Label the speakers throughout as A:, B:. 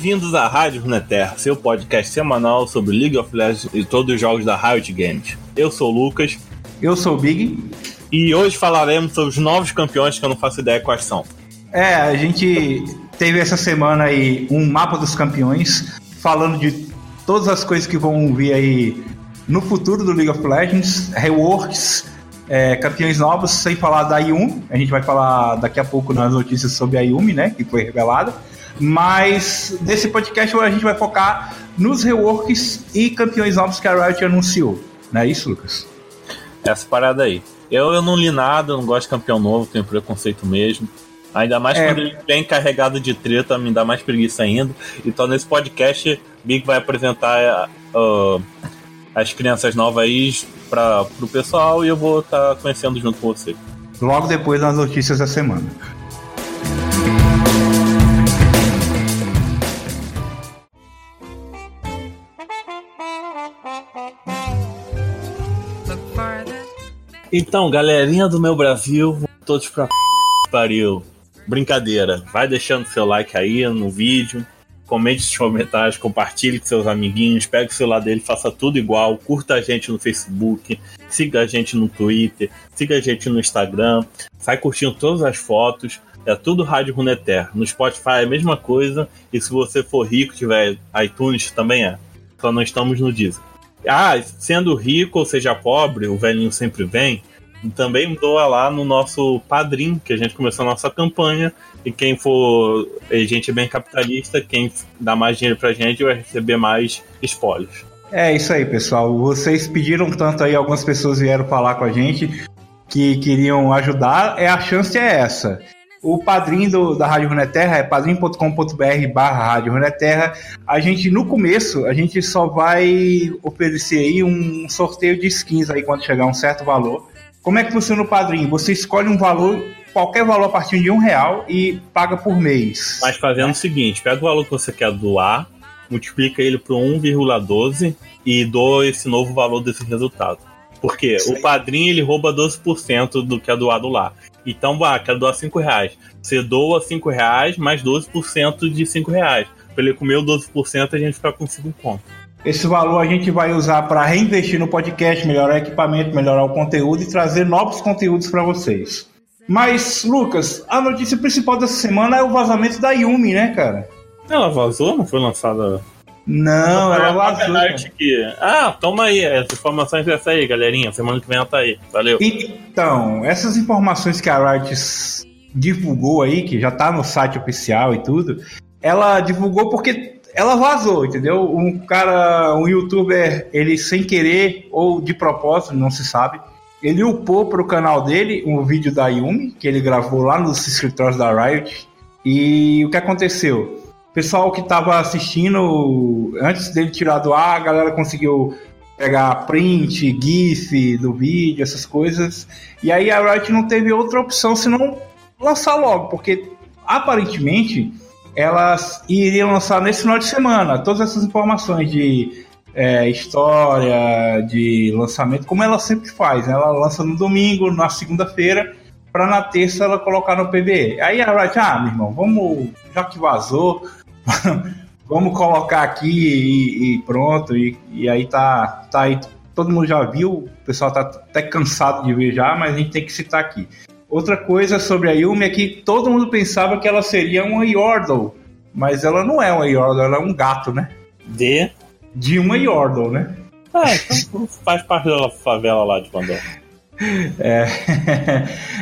A: Bem-vindos à Rádio Runeterra, seu podcast semanal sobre League of Legends e todos os jogos da Riot Games. Eu sou o Lucas.
B: Eu sou o Big.
A: E hoje falaremos sobre os novos campeões que eu não faço ideia quais são.
B: É, a gente teve essa semana aí um mapa dos campeões, falando de todas as coisas que vão vir aí no futuro do League of Legends, reworks, é, campeões novos, sem falar da Yumi. A gente vai falar daqui a pouco nas notícias sobre a Yumi, né, que foi revelada. Mas nesse podcast a gente vai focar nos reworks e campeões novos que a Riot anunciou. Não é isso, Lucas?
A: Essa parada aí. Eu, eu não li nada, não gosto de campeão novo, tenho preconceito mesmo. Ainda mais é. quando ele vem carregado de treta, me dá mais preguiça ainda. Então nesse podcast, Big vai apresentar uh, as crianças novas aí para o pessoal e eu vou estar tá conhecendo junto com você.
B: Logo depois das notícias da semana.
A: Então, galerinha do meu Brasil, todos pra pariu. Brincadeira. Vai deixando seu like aí no vídeo. Comente seus comentários, compartilhe com seus amiguinhos, pegue o celular dele, faça tudo igual, curta a gente no Facebook, siga a gente no Twitter, siga a gente no Instagram, sai curtindo todas as fotos, é tudo Rádio Runeter. No Spotify é a mesma coisa, e se você for rico, tiver iTunes, também é. Só não estamos no Deezer. Ah, sendo rico ou seja pobre, o velhinho sempre vem. Também doa lá no nosso padrinho, que a gente começou a nossa campanha. E quem for gente bem capitalista, quem dá mais dinheiro pra gente vai receber mais espólios.
B: É isso aí, pessoal. Vocês pediram tanto aí, algumas pessoas vieram falar com a gente que queriam ajudar. É a chance é essa. O padrinho do, da Rádio Runeterra é padrinho.com.br barra Rádio Runeterra. A gente, no começo, a gente só vai oferecer aí um sorteio de skins aí quando chegar um certo valor. Como é que funciona o padrinho? Você escolhe um valor, qualquer valor a partir de um real e paga por mês.
A: Mas fazendo o seguinte, pega o valor que você quer doar, multiplica ele por 1,12 e doa esse novo valor desse resultado. Porque o padrinho ele rouba 12% do que é doado lá. Então, vá, quero doar 5 reais. Você doa 5 reais mais 12% de 5 reais. Pra ele comer o 12%, a gente fica com 5 pontos.
B: Esse valor a gente vai usar para reinvestir no podcast, melhorar o equipamento, melhorar o conteúdo e trazer novos conteúdos para vocês. Mas, Lucas, a notícia principal dessa semana é o vazamento da Yumi, né, cara?
A: Ela vazou? Não foi lançada
B: não, ela vazou.
A: Aqui. Ah, toma aí, as informações dessa aí, galerinha. Semana que vem ela tá aí. Valeu.
B: Então, essas informações que a Riot divulgou aí, que já tá no site oficial e tudo, ela divulgou porque ela vazou, entendeu? Um cara, um youtuber, ele sem querer ou de propósito, não se sabe, ele upou pro canal dele um vídeo da Yumi, que ele gravou lá nos escritórios da Riot. E o que aconteceu? Pessoal que estava assistindo, antes dele tirar do ar, a galera conseguiu pegar print, GIF do vídeo, essas coisas. E aí a Riot não teve outra opção senão lançar logo, porque aparentemente elas iriam lançar nesse final de semana todas essas informações de é, história, de lançamento, como ela sempre faz. Né? Ela lança no domingo, na segunda-feira, para na terça ela colocar no PBE. Aí a Riot, ah, meu irmão, vamos, já que vazou, vamos colocar aqui e, e pronto. E, e, aí tá, tá aí, todo mundo já viu, o pessoal tá até cansado de ver já, mas a gente tem que citar aqui. Outra coisa sobre a Yumi é que todo mundo pensava que ela seria uma Yordle, mas ela não é uma Yordle, ela é um gato, né?
A: De?
B: De uma Yordle, né?
A: Ah, então faz parte da favela lá de Pandora.
B: É.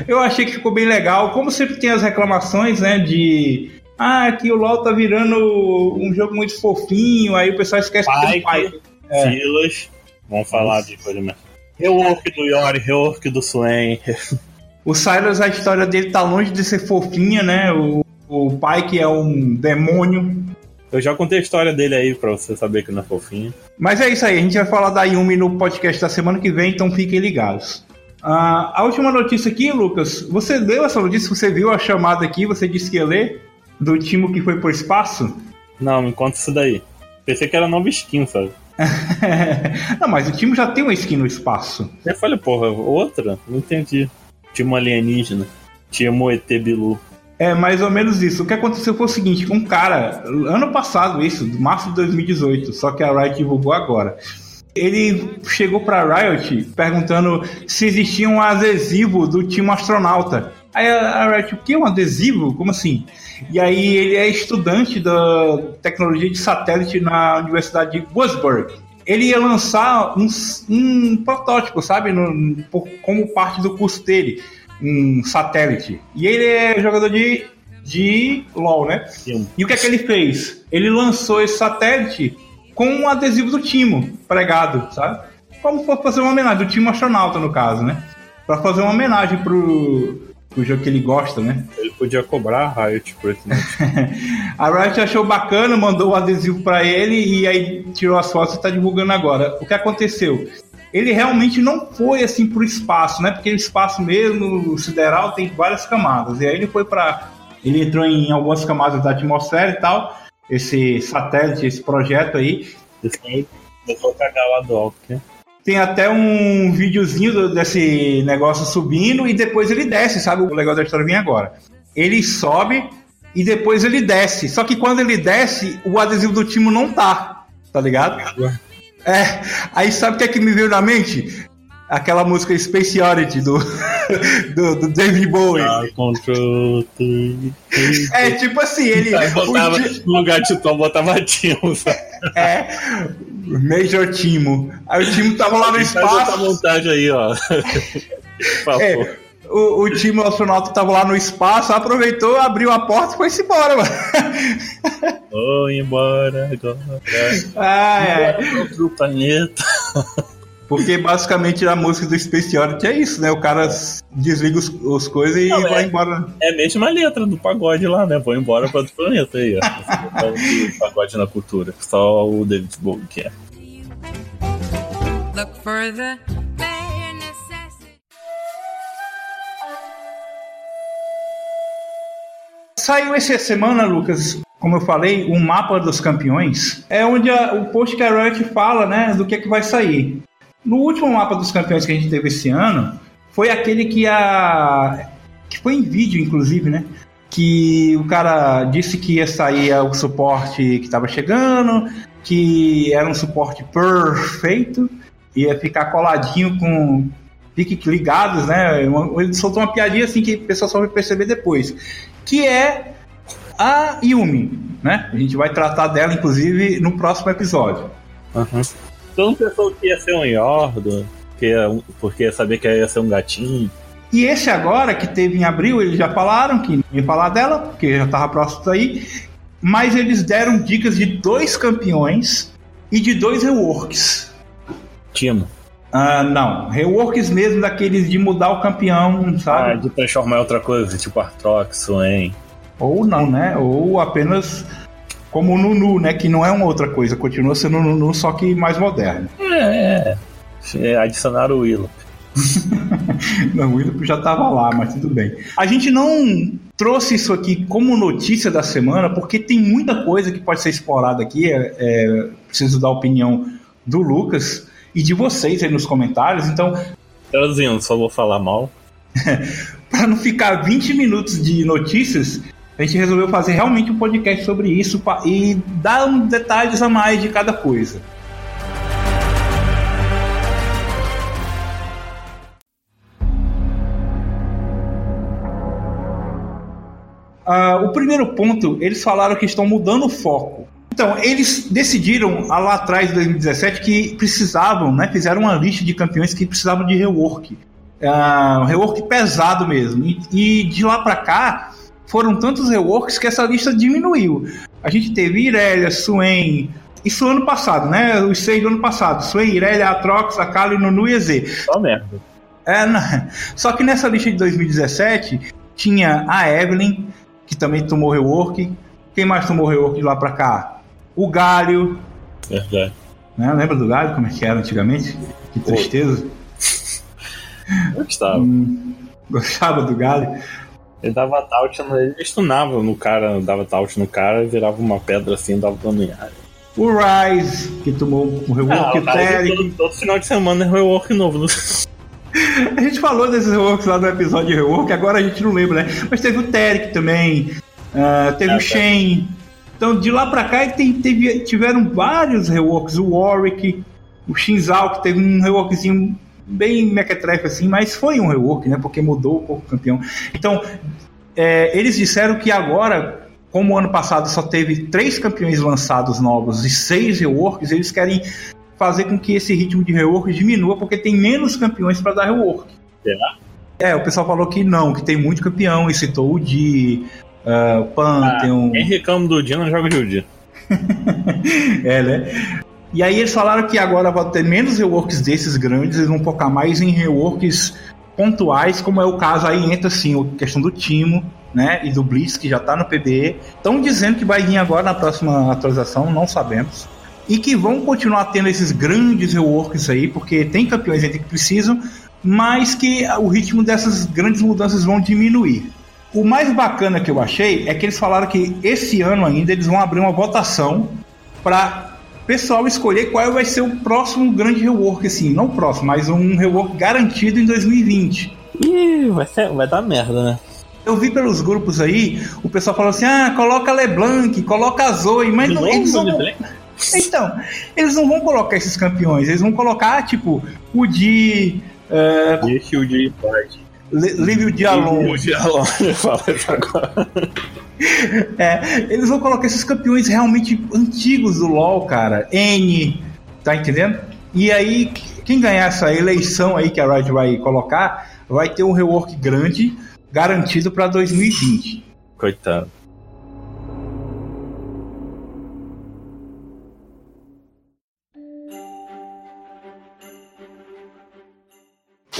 B: Eu achei que ficou bem legal. Como sempre tem as reclamações, né, de ah, que o LoL tá virando um jogo muito fofinho, aí o pessoal esquece
A: Pike, que tem pai. É. Silas, vamos falar de coisa mesmo. Rework do Yori, rework do Swain.
B: O Silas, a história dele tá longe de ser fofinha, né? O, o pai que é um demônio.
A: Eu já contei a história dele aí pra você saber que não é fofinho.
B: Mas é isso aí, a gente vai falar da Yumi no podcast da semana que vem, então fiquem ligados. Uh, a última notícia aqui, Lucas, você leu essa notícia? Você viu a chamada aqui? Você disse que ia ler? Do time que foi pro espaço?
A: Não, me conta isso daí. Pensei que era nova skin, sabe?
B: não, mas o time já tem uma skin no espaço.
A: Eu falei, porra, outra? Não entendi. Time alienígena. Time ET Bilu.
B: É mais ou menos isso. O que aconteceu foi o seguinte: um cara, ano passado, isso, março de 2018, só que a Riot divulgou agora. Ele chegou pra Riot perguntando se existia um adesivo do time astronauta. Aí a Riot, o que? Um adesivo? Como assim? E aí ele é estudante da tecnologia de satélite na Universidade de Wurzburg. Ele ia lançar um, um protótipo, sabe? No, como parte do curso dele um satélite. E ele é jogador de, de LoL, né? Sim. E o que é que ele fez? Ele lançou esse satélite com um adesivo do Timo pregado, sabe? Como for fazer uma homenagem, do Timo astronauta, no caso, né? Pra fazer uma homenagem pro, pro jogo que ele gosta, né?
A: Ele podia cobrar a Riot por esse
B: A Riot achou bacana, mandou o adesivo para ele e aí tirou as fotos e tá divulgando agora. O que aconteceu? ele realmente não foi assim para o espaço, né? Porque o espaço mesmo, sideral, tem várias camadas. E aí ele foi para. Ele entrou em algumas camadas da atmosfera e tal. Esse satélite, esse projeto aí. Esse aí
A: começou a cagar lá do alto, né?
B: Tem até um videozinho desse negócio subindo e depois ele desce, sabe? O legal da história vem agora. Ele sobe e depois ele desce. Só que quando ele desce, o adesivo do Timo não tá. Tá ligado? É, aí sabe o que é que me veio na mente? Aquela música Space Oddity do, do, do David Bowie. Ah, é tipo assim, ele.
A: Aí botava, No lugar de Tom botava Timo.
B: É, Major Timo. Aí o Timo tava lá no espaço. Faz essa
A: montagem aí, ó.
B: Por favor. É, o, o time astronauta tava lá no espaço, aproveitou, abriu a porta e foi-se embora, mano.
A: Vou embora agora.
B: Ah, é.
A: Outro planeta.
B: Porque basicamente a música do Space Oddity é isso, né? O cara desliga os, os coisas e Não, vai
A: é,
B: embora.
A: É a mesma letra do pagode lá, né? Vou embora para outro planeta aí, ó. pagode na cultura. Só o David Bowie que é. Look further.
B: Saiu essa semana, Lucas, como eu falei, um mapa dos campeões. É onde a, o post que a Riot fala, né, do que é que vai sair. No último mapa dos campeões que a gente teve esse ano, foi aquele que a que foi em vídeo, inclusive, né? Que o cara disse que ia sair o suporte que estava chegando, que era um suporte perfeito, ia ficar coladinho com fique ligados, né? Ele soltou uma piadinha assim que o pessoal só vai perceber depois que é a Yumi, né? A gente vai tratar dela, inclusive, no próximo episódio.
A: Uhum. Todo mundo pensou que ia ser um Yordo, que ia, porque ia saber que ia ser um gatinho.
B: E esse agora, que teve em abril, eles já falaram que ia falar dela, porque já estava próximo daí. Mas eles deram dicas de dois campeões e de dois reworks.
A: Timo.
B: Ah, não. Reworks mesmo daqueles de mudar o campeão, sabe? Ah,
A: de transformar em outra coisa, tipo Artrox, Swain.
B: Ou não, né? Ou apenas como o Nunu, né? Que não é uma outra coisa, continua sendo o Nunu, só que mais moderno.
A: É, é. é adicionar o Willow.
B: não, o Willow já estava lá, mas tudo bem. A gente não trouxe isso aqui como notícia da semana, porque tem muita coisa que pode ser explorada aqui. É, é, preciso da opinião do Lucas e de vocês aí nos comentários. Então.
A: Traduzindo, só vou falar mal.
B: para não ficar 20 minutos de notícias, a gente resolveu fazer realmente um podcast sobre isso e dar detalhes a mais de cada coisa. Uh, o primeiro ponto, eles falaram que estão mudando o foco. Então, eles decidiram lá atrás, em 2017, que precisavam, né? Fizeram uma lista de campeões que precisavam de rework. Uh, rework pesado mesmo. E, e de lá para cá, foram tantos reworks que essa lista diminuiu. A gente teve Irelia, Swain. Isso ano passado, né? Os seis do ano passado. Swain, Irelia, Atrox, Akali, Nunu e EZ.
A: Só merda.
B: É, Só que nessa lista de 2017 tinha a Evelyn, que também tomou rework. Quem mais tomou rework de lá pra cá? O Galho.
A: Verdade.
B: Né? Lembra do Galho, como é que era antigamente? Que tristeza.
A: Gostava. Hum,
B: gostava do Galho.
A: Ele dava taut, ele stunava no cara, dava taut no cara e virava uma pedra assim, dava dano em área.
B: O Rise, que tomou um rework ah,
A: Todo, todo, final de semana é rework novo.
B: A gente falou desses reworks lá no episódio de rework, agora a gente não lembra, né? Mas teve o Terek também, uh, teve é, o Shen. Então de lá pra cá tem, teve, tiveram vários reworks. O Warwick, o Shinzal, que teve um reworkzinho bem mequetrefe assim, mas foi um rework, né? Porque mudou um pouco o campeão. Então, é, eles disseram que agora, como o ano passado só teve três campeões lançados novos e seis reworks, eles querem fazer com que esse ritmo de rework diminua, porque tem menos campeões para dar rework. Será? É, o pessoal falou que não, que tem muito campeão, e citou o Di, uh, o Pantheon.
A: Ah, quem reclama do Di não joga de Di.
B: é, né? E aí eles falaram que agora vai ter menos reworks desses grandes, eles vão focar mais em reworks pontuais, como é o caso aí entra assim, a questão do Timo, né, e do Blitz, que já está no PBE. Estão dizendo que vai vir agora na próxima atualização, não sabemos. E que vão continuar tendo esses grandes reworks aí, porque tem campeões ainda que precisam, mas que o ritmo dessas grandes mudanças vão diminuir. O mais bacana que eu achei é que eles falaram que esse ano ainda eles vão abrir uma votação para pessoal escolher qual vai ser o próximo grande rework, assim, não o próximo, mas um rework garantido em 2020.
A: Ih, vai, ser, vai dar merda, né?
B: Eu vi pelos grupos aí, o pessoal falou assim: ah, coloca LeBlanc, coloca a Zoe, mas não, eles não. Então, eles não vão colocar esses campeões, eles vão colocar, tipo, o de.
A: Uh, Deixa o de
B: o dia alone.
A: O dia alone, fala isso agora.
B: É, eles vão colocar esses campeões realmente antigos do LoL, cara. N, tá entendendo? E aí, quem ganhar essa eleição aí que a Riot vai colocar, vai ter um rework grande garantido para 2020.
A: Coitado.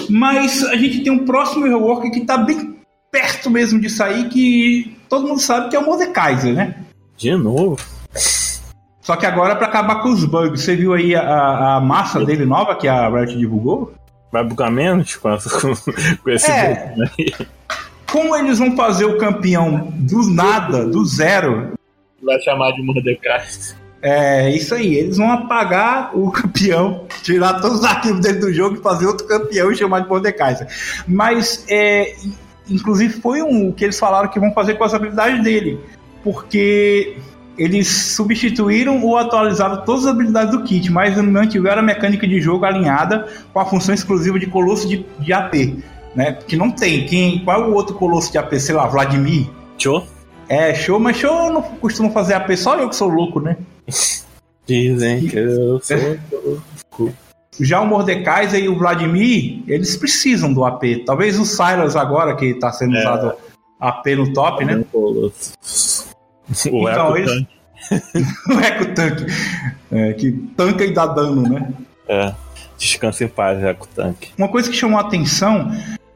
B: Mas a gente tem um próximo rework que tá bem perto mesmo de sair, que todo mundo sabe que é o Mordekaiser, né?
A: De novo?
B: Só que agora para acabar com os bugs. Você viu aí a, a massa dele nova que a Riot divulgou?
A: Vai bugar menos com, com esse
B: é. bug, né? Como eles vão fazer o campeão do nada, do zero?
A: Vai chamar de Mordekaiser.
B: É isso aí, eles vão apagar o campeão, tirar todos os arquivos dentro do jogo e fazer outro campeão e chamar de Mordekaiser. Mas é, inclusive foi um que eles falaram que vão fazer com as habilidades dele, porque eles substituíram ou atualizaram todas as habilidades do kit, mas mantiveram a mecânica de jogo alinhada com a função exclusiva de colosso de, de AP, né? Que não tem. Quem, qual é o outro colosso de AP? Sei lá, Vladimir?
A: Show?
B: É, show, mas show não costuma fazer AP, só eu que sou louco, né?
A: Dizem que eu sou louco.
B: Já o Mordekaiser e o Vladimir, eles precisam do AP. Talvez o Silas agora, que está sendo é. usado AP no top, né?
A: O
B: então, eles... o Eco Tanque. É, que tanca e dá dano, né?
A: É. Descanse em paz, Eco Tanque.
B: Uma coisa que chamou a atenção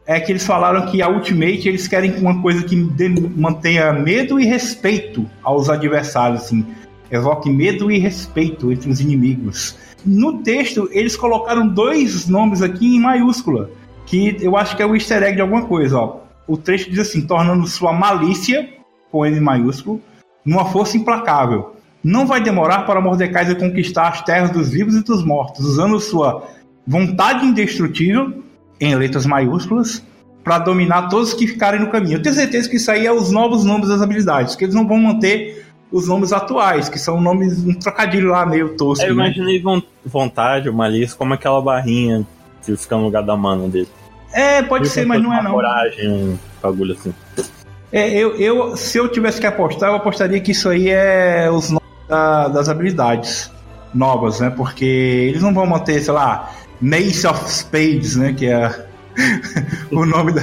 B: é que eles falaram que a Ultimate eles querem uma coisa que mantenha medo e respeito aos adversários, assim. Evoque medo e respeito entre os inimigos. No texto, eles colocaram dois nomes aqui em maiúscula, que eu acho que é o easter egg de alguma coisa. Ó. O texto diz assim: tornando sua malícia, com N maiúsculo, numa força implacável. Não vai demorar para Mordecai conquistar as terras dos vivos e dos mortos, usando sua vontade indestrutível, em letras maiúsculas, para dominar todos que ficarem no caminho. Eu tenho certeza que isso aí é os novos nomes das habilidades, que eles não vão manter os nomes atuais, que são nomes, um trocadilho lá meio tosco.
A: Eu né? imaginei vontade, o malícia, como aquela barrinha que fica no lugar da mana dele.
B: É, pode ser, mas não é não.
A: coragem, um bagulho assim.
B: É, eu, eu, se eu tivesse que apostar, eu apostaria que isso aí é os nomes da, das habilidades novas, né? Porque eles não vão manter, sei lá, Mace of Spades, né? Que é o nome da.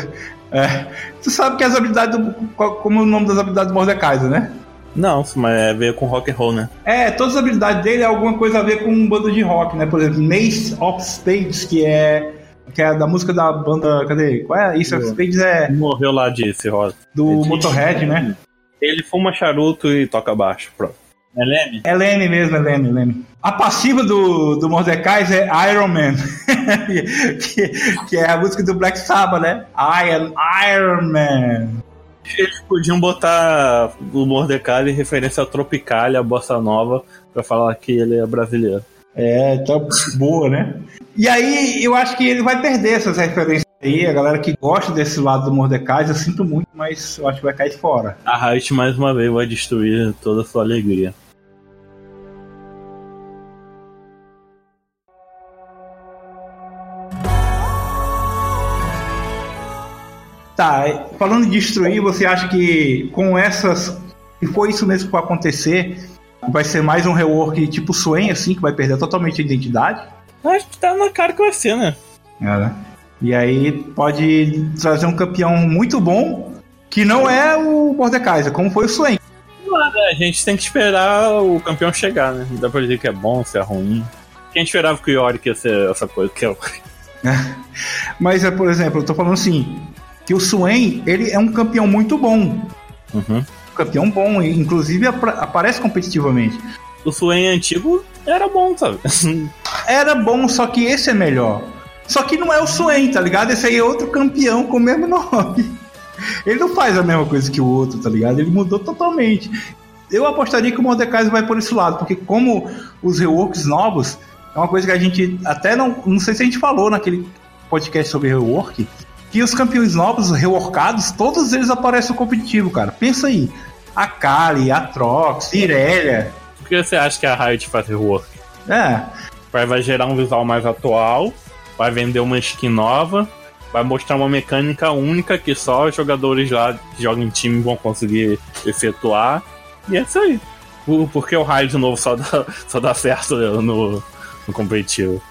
B: É, tu sabe que as habilidades. Do, como o nome das habilidades do Mordekaiser, né?
A: Não, mas é ver com rock and roll, né?
B: É, todas as habilidades dele é alguma coisa a ver com um bando de rock, né? Por exemplo, Mace of Spades, que é que é da música da banda, cadê? Qual é? Isso of Spades é
A: morreu lá de Cirrose.
B: Do é Motorhead, né?
A: Ele fuma charuto e toca baixo, pronto. É Leme?
B: É Leme mesmo, é Leme, Leme. A passiva do, do Mordecai é Iron Man, que, que, é a música do Black Sabbath, né? I am Iron Man.
A: Eles podiam botar o Mordecai em referência ao Tropicália, a Bossa Nova, pra falar que ele é brasileiro.
B: É, tá boa, né? E aí eu acho que ele vai perder essas referências aí. A galera que gosta desse lado do Mordecai, eu sinto muito, mas eu acho que vai cair fora.
A: A Riot mais uma vez vai destruir toda a sua alegria.
B: Tá, falando de destruir, você acha que com essas. Se for isso mesmo que vai acontecer, vai ser mais um rework tipo Swain, assim, que vai perder totalmente a identidade?
A: Acho que tá na cara que vai ser, né?
B: É, né? E aí pode trazer um campeão muito bom, que não é o Mordekaiser, como foi o Swain.
A: Nada, a gente tem que esperar o campeão chegar, né? Não dá pra dizer que é bom, se é ruim. Quem esperava que o Yorick ia ser essa coisa que é o.
B: Mas, é, por exemplo, eu tô falando assim, que o Swain, ele é um campeão muito bom.
A: Uhum.
B: Um campeão bom, inclusive ap aparece competitivamente.
A: O Swain antigo era bom, sabe?
B: era bom, só que esse é melhor. Só que não é o Swain, tá ligado? Esse aí é outro campeão com o mesmo nome. Ele não faz a mesma coisa que o outro, tá ligado? Ele mudou totalmente. Eu apostaria que o Mordecai vai por esse lado, porque como os reworks novos, é uma coisa que a gente até não. Não sei se a gente falou naquele podcast sobre rework, que os campeões novos, reworkados, todos eles aparecem no competitivo, cara. Pensa aí. A Kali, a Trox, Irelia.
A: Por que você acha que a Riot faz rework?
B: É.
A: Vai, vai gerar um visual mais atual, vai vender uma skin nova, vai mostrar uma mecânica única que só os jogadores lá que jogam em time vão conseguir efetuar. E é isso aí. Por que o raio de novo só dá, só dá certo no, no competitivo?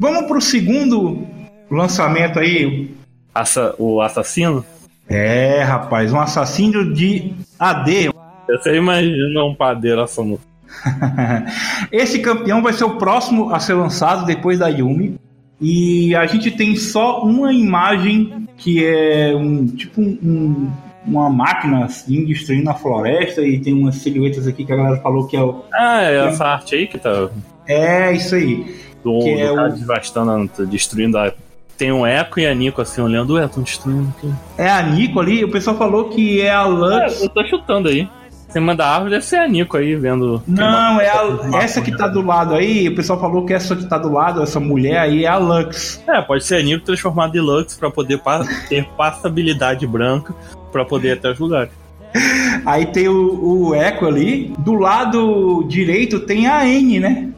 B: Vamos pro segundo lançamento aí.
A: Assa, o assassino?
B: É, rapaz, um assassino de AD.
A: Você imagina um padeiro assassino.
B: Esse campeão vai ser o próximo a ser lançado depois da Yumi. E a gente tem só uma imagem que é um tipo um, uma máquina assim destruindo a floresta e tem umas silhuetas aqui que a galera falou que é o.
A: Ah, é essa arte aí que tá.
B: É, isso aí.
A: Do,
B: Que
A: do
B: é
A: cara
B: o-
A: devastando, destruindo a. Tem um Eco e a Nico assim olhando, ué, estão destruindo aqui.
B: É a Nico ali, o pessoal falou que é a
A: É,
B: Lux.
A: eu tô chutando aí. Em cima da árvore deve ser a Nico aí, vendo.
B: Não, é a, essa que tá do lado aí, o pessoal falou que essa que tá do lado, essa mulher aí é a Lux.
A: É, pode ser a Nico transformada em Lux pra poder ter passabilidade branca pra poder ir até os lugares.
B: Aí tem o, o Echo ali, do lado direito tem a N, né?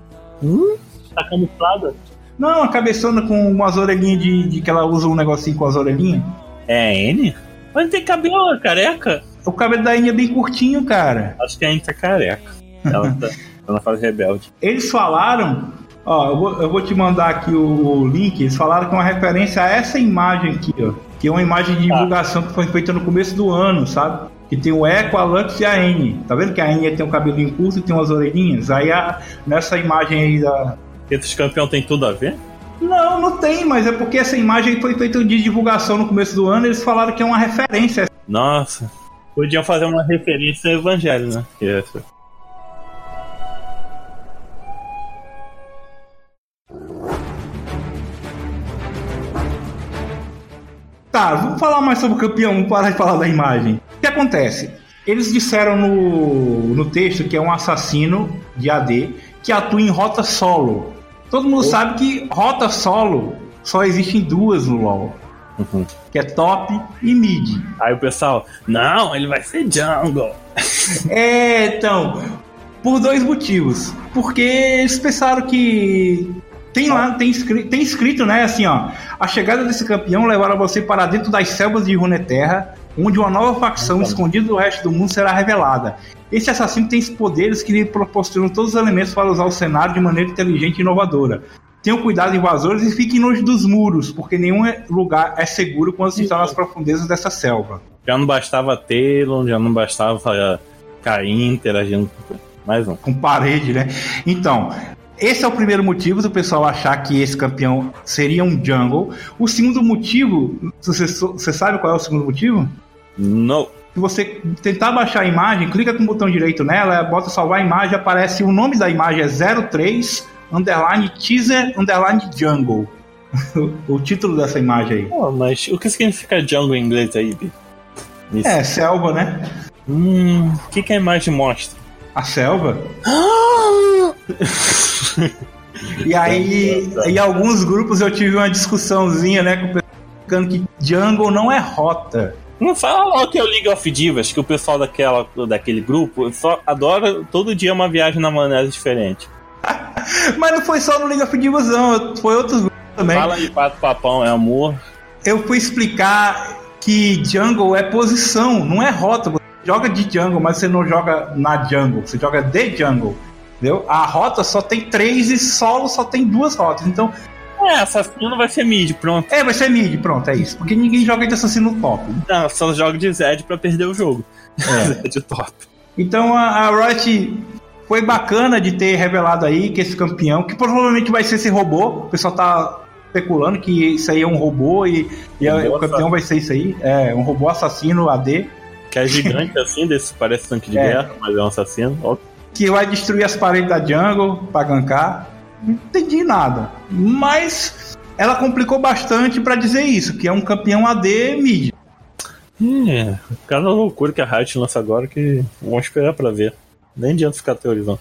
A: Tá camuflada?
B: Não, a cabeçona com umas orelhinhas de, de que ela usa um negocinho com as orelhinhas.
A: É a N? Mas não tem cabelo, é careca?
B: O cabelo da N é bem curtinho, cara.
A: Acho que a N tá careca. Ela tá, tá na fase rebelde.
B: Eles falaram, ó, eu vou, eu vou te mandar aqui o, link. Eles falaram que é uma referência a essa imagem aqui, ó. Que é uma imagem de divulgação que foi feita no começo do ano, sabe? Que tem o Echo, a Lux e a N. Tá vendo que a N tem um cabelinho curto e tem umas orelhinhas? Aí a- nessa imagem aí da,
A: Esses campeões tem tudo a ver?
B: Não, não tem, mas é porque essa imagem foi feita de divulgação no começo do ano, eles falaram que é uma referência.
A: Nossa. Podiam fazer uma referência ao evangelho, né? Essa.
B: Tá, vamos falar mais sobre o campeão, vamos parar de falar da imagem. O que acontece? Eles disseram no, no texto que é um assassino de AD que atua em rota solo. Todo mundo sabe que rota solo só existem duas no LoL,
A: Uhum.
B: que é top e mid.
A: Aí o pessoal, não, ele vai ser jungle.
B: É, então, por dois motivos. Porque eles pensaram que tem lá, tem escrito, tem escrito, né, assim, ó, a chegada desse campeão levará você para dentro das selvas de Runeterra, onde uma nova facção
A: Então.
B: escondida do resto do mundo será revelada. Esse assassino tem poderes que lhe proporcionam todos os elementos para usar o cenário de maneira inteligente e inovadora. Tenham cuidado invasores e fiquem longe dos muros, porque nenhum lugar é seguro quando se está nas profundezas dessa selva.
A: Já não bastava Talon, já não bastava Caim interagindo com mais um.
B: com parede, né? Então, esse é o primeiro motivo do pessoal achar que esse campeão seria um jungle. O segundo motivo, você, você sabe qual é o segundo motivo?
A: No.
B: Se você tentar baixar a imagem, clica com o botão direito nela, bota salvar a imagem, aparece o nome da imagem é 03 underline teaser underline jungle. o título dessa imagem aí.
A: Pô, mas o que significa jungle em inglês aí, Bi? Isso.
B: É, selva, né?
A: Hum, o que, que a imagem mostra?
B: A selva. E aí, em alguns grupos eu tive uma discussãozinha, né, com o pessoal que jungle não é rota.
A: Não fala logo que é o League of Divas, que o pessoal daquela, daquele grupo só adora todo dia uma viagem na maionese diferente.
B: Mas não foi só no League of Divas, não, foi outros grupos também.
A: Fala de pato papão, é amor.
B: Eu fui explicar que jungle é posição, não é rota. Você joga de jungle, mas você não joga na jungle, você joga de jungle. Entendeu? A rota só tem três e solo só tem duas rotas. Então,
A: É, assassino vai ser mid, pronto.
B: é, vai ser mid, pronto, é isso. Porque ninguém joga de assassino top.
A: Não, só joga de Zed pra perder o jogo.
B: É.
A: Zed top.
B: Então a, a Riot foi bacana de ter revelado aí que esse campeão, que provavelmente vai ser esse robô, o pessoal tá especulando que isso aí é um robô e, e a-
A: Robô
B: o campeão vai ser isso aí, é um robô assassino AD,
A: Que é gigante assim, desse parece tanque de
B: É.
A: guerra, mas é um assassino. Ó,
B: que vai destruir as paredes da jungle pra gankar. Não entendi nada. Mas ela complicou bastante pra dizer isso, que é um campeão AD mid.
A: É, cada loucura que a Riot lança agora que vamos esperar pra ver. Nem adianta ficar teorizando.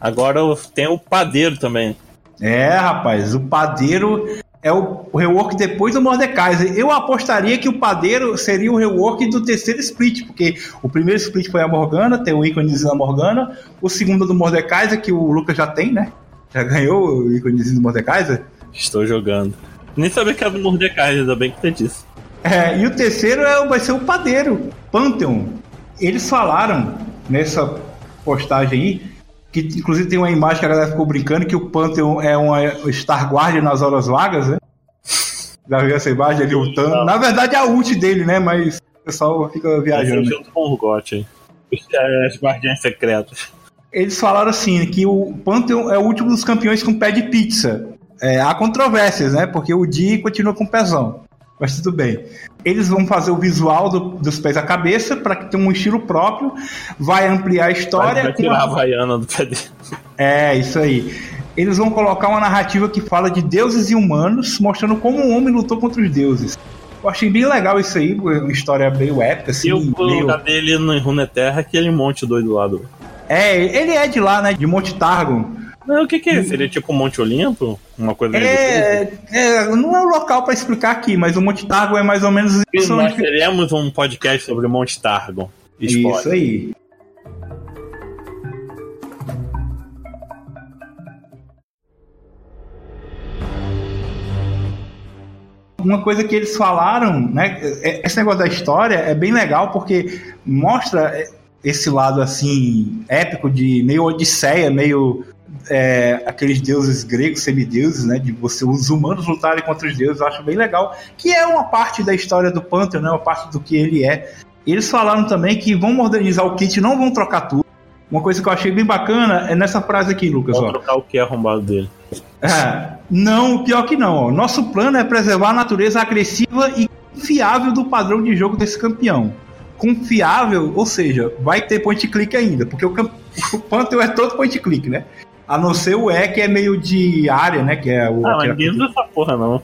A: Agora tem o padeiro também.
B: É, rapaz, o padeiro é o, o rework depois do Mordekaiser. Eu apostaria que o padeiro seria o rework do terceiro split, porque o primeiro split foi a Morgana, tem o íconezinho da Morgana, o segundo é do Mordekaiser, que o Lucas já tem, né? Já ganhou o íconezinho do Mordekaiser.
A: Estou jogando. Nem sabia que era do Mordecai, ainda bem que tem disso.
B: É, e o terceiro é, vai ser o padeiro, Pantheon. Eles falaram nessa postagem aí, que inclusive tem uma imagem que a galera ficou brincando que o Pantheon é uma Star Guardian nas horas vagas, né? Já viu essa imagem ali lutando?
A: Não.
B: Na verdade é a ult dele, né? Mas o pessoal fica viajando.
A: Junto com o Got. É, As guardiãs secretas.
B: Eles falaram assim, que o Pantheon é o último dos campeões com pé de pizza. É, há controvérsias, né? Porque o Di continua com pezão. Mas tudo bem. Eles vão fazer o visual do- dos pés à cabeça para que tenha um estilo próprio. Vai ampliar a história.
A: Vai tirar a Havaiana do pé dele.
B: É, isso aí. Eles vão colocar uma narrativa que fala de deuses e humanos, mostrando como o homem lutou contra os deuses. Eu achei bem legal isso aí, uma história meio épica, assim.
A: E o
B: meio-
A: lugar dele no Runeterra é aquele monte doido lá do.
B: É, ele é de lá, né? De Monte Targon.
A: Não, o que que é? Seria tipo Monte Olimpo? Uma coisa
B: É, é, não é o local para explicar aqui, mas o Monte Targon é mais ou menos isso.
A: nós teremos um podcast sobre Monte Targon. Spoiler.
B: Isso aí. Uma coisa que eles falaram, né? é- Esse negócio da história é bem legal porque mostra é, esse lado assim épico de meio odisseia, meio é, aqueles deuses gregos, semideuses, né? De você os humanos lutarem contra os deuses, eu acho bem legal. Que é uma parte da história do Pantheon, né? Uma parte do que ele é. Eles falaram também que vão modernizar o kit, não vão trocar tudo. Uma coisa que eu achei bem bacana é nessa frase aqui, Lucas. Ó.
A: trocar o que é arrombado dele.
B: É, não, pior que não. Ó. Nosso plano é preservar a natureza agressiva e confiável do padrão de jogo desse campeão. Confiável, ou seja, vai ter point click ainda, porque o, o Pantheon é todo point click, né? A não ser o E, que é meio de área, né? Que é o.
A: Ah,
B: que é-
A: mas ninguém usa essa porra, não.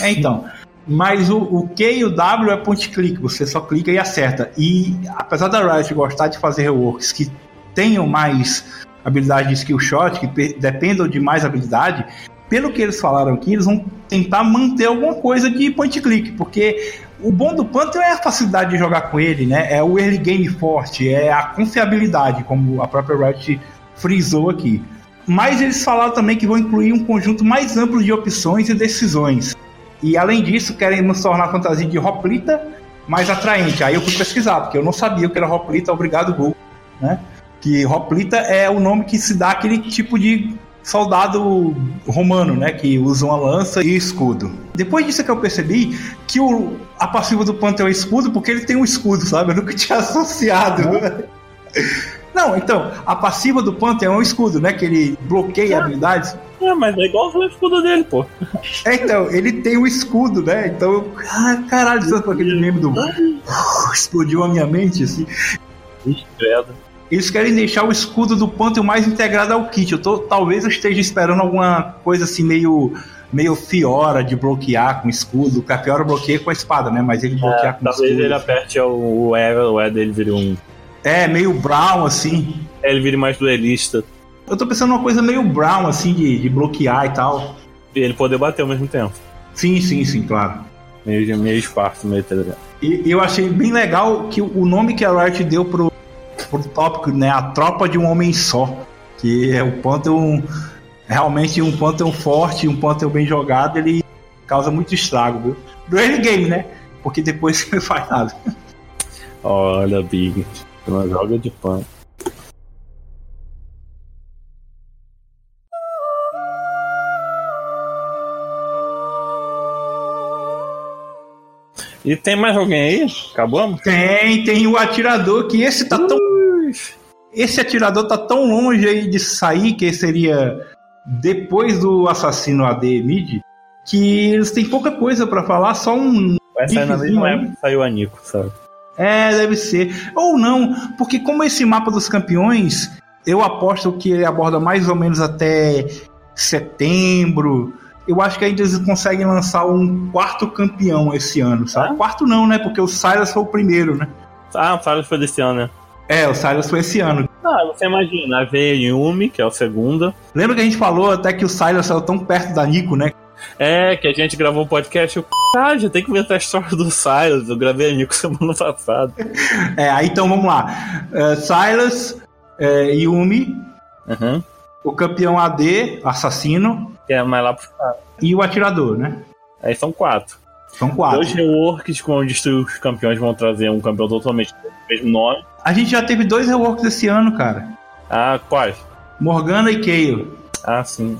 B: é, então. Mas o, o Q e o W é point click, você só clica e acerta. E apesar da Riot gostar de fazer reworks que tenham mais habilidade de skill shot, que pe- dependam de mais habilidade, pelo que eles falaram aqui, eles vão tentar manter alguma coisa de point click, porque o bom do Pantheon é a facilidade de jogar com ele, né? É o early game forte, é a confiabilidade, como a própria Riot frisou aqui. Mas eles falaram também que vão incluir um conjunto mais amplo de opções e decisões. E além disso, querem nos tornar a fantasia de Hoplita mais atraente. Aí eu fui pesquisar, porque eu não sabia o que era Hoplita, obrigado Google, né? Que Hoplita é o nome que se dá àquele tipo de soldado romano, né? Que usa uma lança e escudo. Depois disso é que eu percebi que o, a passiva do Pantheon é escudo, porque ele tem um escudo, sabe? Eu nunca tinha associado. Não, então, a passiva do Pantheon é um escudo, né? Que ele bloqueia habilidades.
A: É, mas é igual o escudo dele, pô.
B: É, então, ele tem o escudo, né? Então, ah, caralho, sabe aquele meme do. explodiu a minha mente, assim.
A: Credo.
B: Eles querem deixar o escudo do Panther mais integrado ao kit. Eu tô, talvez eu esteja esperando alguma coisa assim meio meio Fiora de bloquear com escudo, a Fiora bloqueia com a espada, né? Mas ele bloqueia
A: É,
B: com
A: talvez
B: escudo.
A: ele aperte o, o E, o E dele vire um.
B: É, meio Brown, assim.
A: É, ele vire mais duelista.
B: Eu tô pensando numa coisa meio Brown, assim, de, de bloquear e tal.
A: E ele poder bater ao mesmo tempo.
B: Sim, sim, sim, claro.
A: Meio, meio esparso, meio telegrama.
B: E eu achei bem legal que o nome que a Riot deu pro, pro tópico, né? A tropa de um homem só. Que é o Pantheon. Realmente um Pantheon forte, um Pantheon bem jogado, ele causa muito estrago, viu? Do early game, né? Porque depois não faz nada.
A: Olha, Big. Não joga de pano. E tem mais alguém aí? Acabamos?
B: Tem, tem o atirador que esse tá tão. Esse atirador tá tão longe aí de sair, que seria depois do assassino AD Mid, que eles têm pouca coisa pra falar, só um.
A: Vai sair na mesma época que saiu a Nico, sabe?
B: É, deve ser. Ou não, porque como esse mapa dos campeões, eu aposto que ele aborda mais ou menos até setembro. Eu acho que ainda eles conseguem lançar um quarto campeão esse ano, sabe?
A: Ah?
B: Quarto não, né? Porque o Silas foi o primeiro, né?
A: Ah, o Silas foi desse ano, né?
B: É, o Silas foi esse ano.
A: Ah, você imagina, a Yumi, que é o segundo.
B: Lembra que a gente falou até que o Silas saiu tão perto da Nico, né?
A: É, que a gente gravou um podcast. Eu, ah, já tem que ver a história do Silas. Eu gravei a Nico semana passada.
B: É, aí então vamos lá. É, Silas, é, Yumi,
A: Uhum.
B: o campeão AD, assassino,
A: Que é mais lá pro
B: e o atirador, né?
A: Aí são quatro.
B: São quatro.
A: Dois reworks com onde os campeões vão trazer um campeão totalmente do mesmo nome.
B: A gente já teve dois reworks esse ano, cara.
A: Ah, quais?
B: Morgana e Kayle.
A: Ah, sim.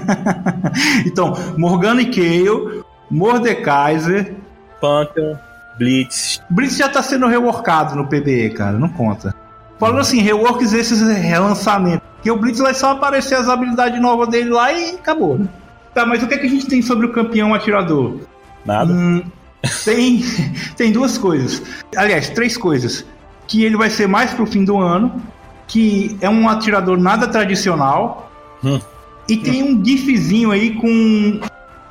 B: então, Morgana e Kayle, Mordekaiser.
A: Panther, Blitz.
B: Blitz já tá sendo reworkado no PBE, cara, não conta. Falando assim, reworks esses relançamentos. Que o Blitz vai só aparecer as habilidades novas dele lá e acabou, né? Tá, mas o que, é que a gente tem sobre o campeão atirador?
A: Nada.
B: Hum, tem, tem duas coisas. Aliás, três coisas. Que ele vai ser mais pro fim do ano. Que é um atirador nada tradicional.
A: Hum.
B: E tem um gifzinho aí com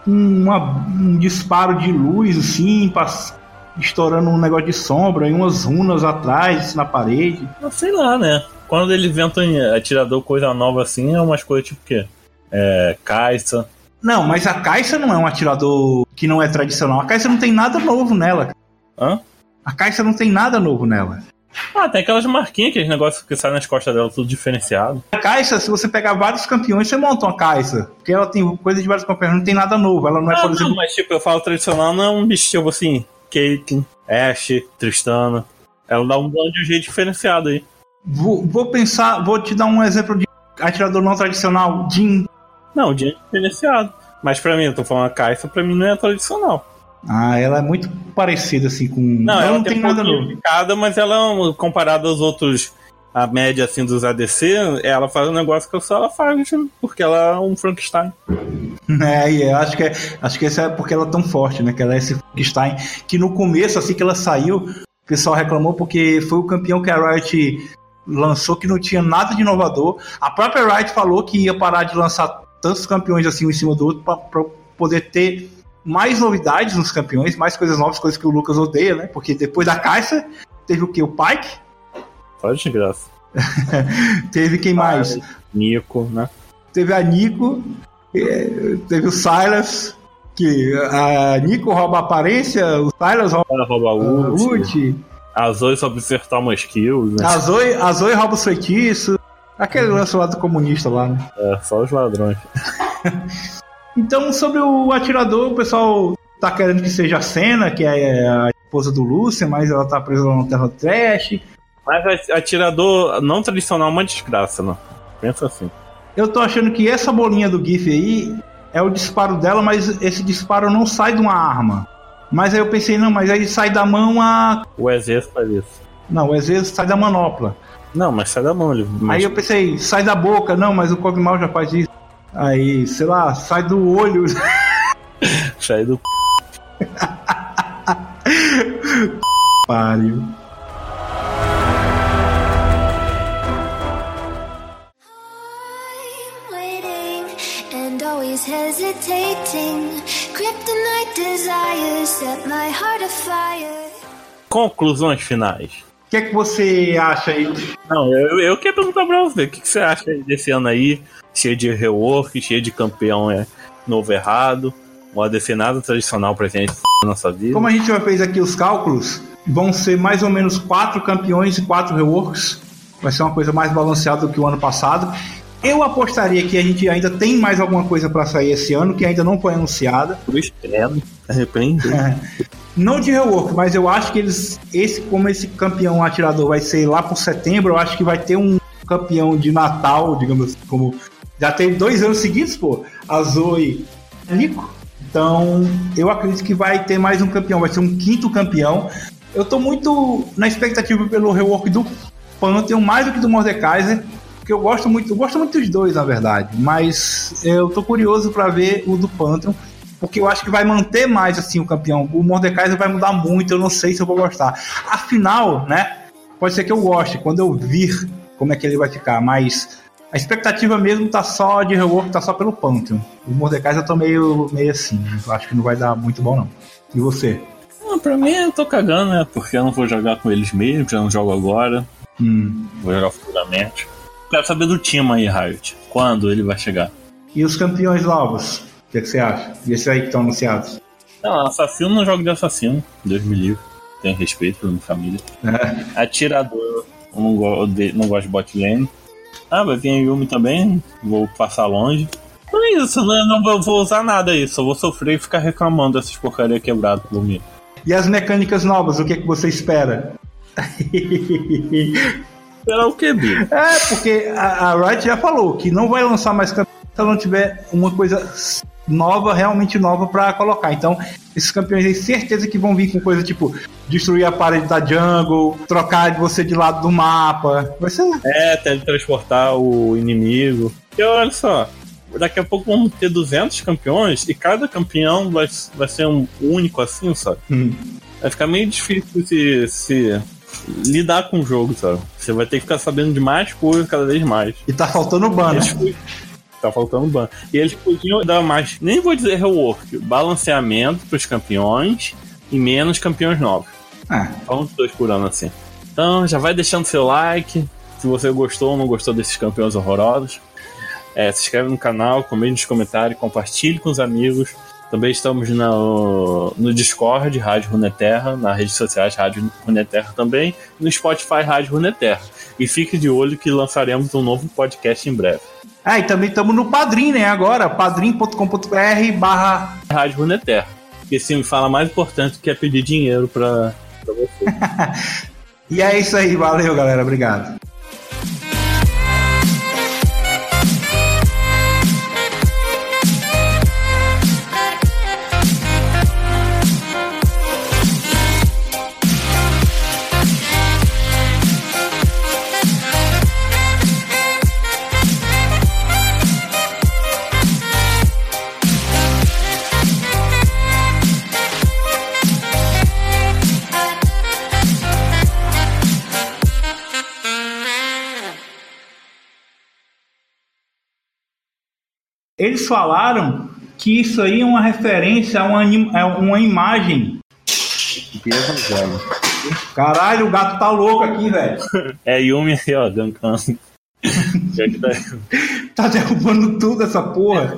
B: uma- um disparo de luz, assim, pass- estourando um negócio de sombra e umas runas atrás na parede.
A: Mas sei lá, né? Quando eles inventam em atirador coisa nova assim, é umas coisas tipo o quê? É. Caixa.
B: Não, mas a Caixa não é um atirador que não é tradicional. A Caixa não tem nada novo nela.
A: Hã?
B: A Caixa não tem nada novo nela.
A: Ah, tem aquelas marquinhas, aqueles negócios que saem nas costas dela, tudo diferenciado.
B: A caixa, se você pegar vários campeões, você monta uma caixa. Porque ela tem coisa de vários campeões, não tem nada novo. Ela não é,
A: Ah,
B: por
A: não,
B: exemplo.
A: mas tipo, eu falo tradicional, não é um bicho tipo assim, Caitlyn, Ashe, Tristana. Ela dá um bando de um jeito diferenciado aí.
B: Vou, vou pensar, vou te dar um exemplo de atirador não tradicional. Jin.
A: Não, de diferenciado. Mas pra mim, eu tô falando a Caixa, pra mim não é tradicional.
B: Ah, ela é muito parecida assim com.
A: Não,
B: ela
A: ela
B: não tem
A: um
B: nada novo.
A: cada, mas ela, comparada aos outros, a média assim dos ADC, ela faz um negócio que só ela faz, porque ela é um Frankenstein.
B: É, e eu acho que é, acho que esse é porque ela é tão forte, né? Que ela é esse Frankenstein. Que no começo, assim que ela saiu, o pessoal reclamou porque foi o campeão que a Riot lançou que não tinha nada de inovador. A própria Riot falou que ia parar de lançar tantos campeões assim um em cima do outro para poder ter mais novidades nos campeões, mais coisas novas, coisas que o Lucas odeia, né? Porque depois da caixa teve o que? O Pike?
A: Só de graça.
B: Teve quem mais?
A: Nico, né?
B: Teve a Nico, eh, teve o Silas, que a Nico rouba a aparência, o Silas rouba
A: rouba
B: a
A: ult. A Zoe só precisa acertar umas kills, né?
B: a Zoe, a Zoe rouba os feitiços, aquele lance lá do comunista lá, né?
A: É, só os ladrões.
B: Então, sobre o atirador, o pessoal tá querendo que seja a Senna, que é a esposa do Lúcia, mas ela tá presa lá no Terra Trash.
A: Mas atirador não tradicional é uma desgraça, não. Pensa assim.
B: Eu tô achando que essa bolinha do GIF aí é o disparo dela, mas esse disparo não sai de uma arma. Mas aí eu pensei, não, mas aí sai da mão a.
A: O exército faz isso.
B: Não, às vezes sai da manopla.
A: Não, mas sai da mão, ele. Mas...
B: Aí eu pensei, sai da boca, não, mas o Cogmal já faz isso. Aí, sei lá, sai do olho.
A: sai do
C: c. Pariu.
A: Conclusões finais.
B: O que é que você acha aí?
A: Não, eu, eu queria perguntar pra você, o que, que você acha desse ano aí? Cheio de rework, cheio de campeão é novo errado, uma ADC nada tradicional presente na nossa vida.
B: Como a gente já fez aqui os cálculos, vão ser mais ou menos quatro campeões e quatro reworks. Vai ser uma coisa mais balanceada do que o ano passado. Eu apostaria que a gente ainda tem mais alguma coisa para sair esse ano que ainda não foi anunciada.
A: Eu espero, arrependo.
B: Não de rework, mas eu acho que eles, esse como esse campeão atirador vai ser lá por setembro, eu acho que vai ter um campeão de Natal, digamos assim, como já teve dois anos seguidos, pô, a Zoe Nico. Então, eu acredito que vai ter mais um campeão, vai ser um quinto campeão. Eu tô muito na expectativa pelo rework do Pantheon, mais do que do Mordekaiser, porque eu gosto muito, eu gosto muito dos dois, na verdade, mas eu tô curioso para ver o do Pantheon, porque eu acho que vai manter mais assim o campeão. O Mordekaiser vai mudar muito, eu não sei se eu vou gostar. Afinal, né? Pode ser que eu goste quando eu vir como é que ele vai ficar, mas a expectativa mesmo tá só de rework, tá só pelo Pantheon. O Mordekaiser eu tô meio, meio assim, eu acho que não vai dar muito bom não. E você?
A: Ah, pra mim eu tô cagando, né? Porque eu não vou jogar com eles mesmo, já não jogo agora.
B: Hum.
A: Vou jogar futuramente. Quero saber do time aí, Riot. Quando ele vai chegar?
B: E os campeões novos? O que, é que você acha? E esses aí que estão anunciados?
A: Não, assassino não jogo de assassino. Deus me livre. Tenho respeito pela minha família.
B: É.
A: Atirador, eu não, go de, não gosto de bot lane. Ah, vai vir a Yumi também. Vou passar longe. Não é isso, né? não vou, vou usar nada aí. Só vou sofrer e ficar reclamando dessas porcaria quebradas por mim.
B: E as mecânicas novas, o que, é que você espera?
A: Esperar o que, Bi?
B: É, porque a, a Riot já falou que não vai lançar mais campeão se ela não tiver uma coisa nova, realmente nova pra colocar. Então, esses campeões aí, certeza que vão vir com coisa tipo destruir a parede da jungle, trocar você de lado do mapa. Vai ser.
A: É, teletransportar o inimigo. E olha só, daqui a pouco vamos ter 200 campeões e cada campeão vai, vai ser um único assim, sabe?
B: Hum.
A: Vai ficar meio difícil se, se lidar com o jogo, sabe? Você vai ter que ficar sabendo de mais coisas cada vez mais.
B: E tá faltando ban, né?
A: Tá faltando ban. E eles podiam dar mais, nem vou dizer rework, balanceamento pros campeões e menos campeões novos.
B: É.
A: Vamos dois por ano assim. Então já vai deixando seu like. Se você gostou ou não gostou desses campeões horrorosos. É, se inscreve no canal, comente nos comentários, compartilhe com os amigos. Também estamos no, no Discord, Rádio Runeterra, nas redes sociais Rádio Runeterra também, no Spotify Rádio Runeterra. E fique de olho que lançaremos um novo podcast em breve.
B: Ah, e também estamos no Padrim, né? Agora, padrim.com.br barra.
A: Rádio Runeterra. Porque se me fala mais importante que é pedir dinheiro pra você.
B: E é isso aí, valeu, galera. Obrigado. Eles falaram que isso aí é uma referência a uma, a uma imagem. Caralho, o gato tá louco aqui, velho.
A: É Yumi aí, ó, gankando. Tá-
B: Tá derrubando tudo essa porra.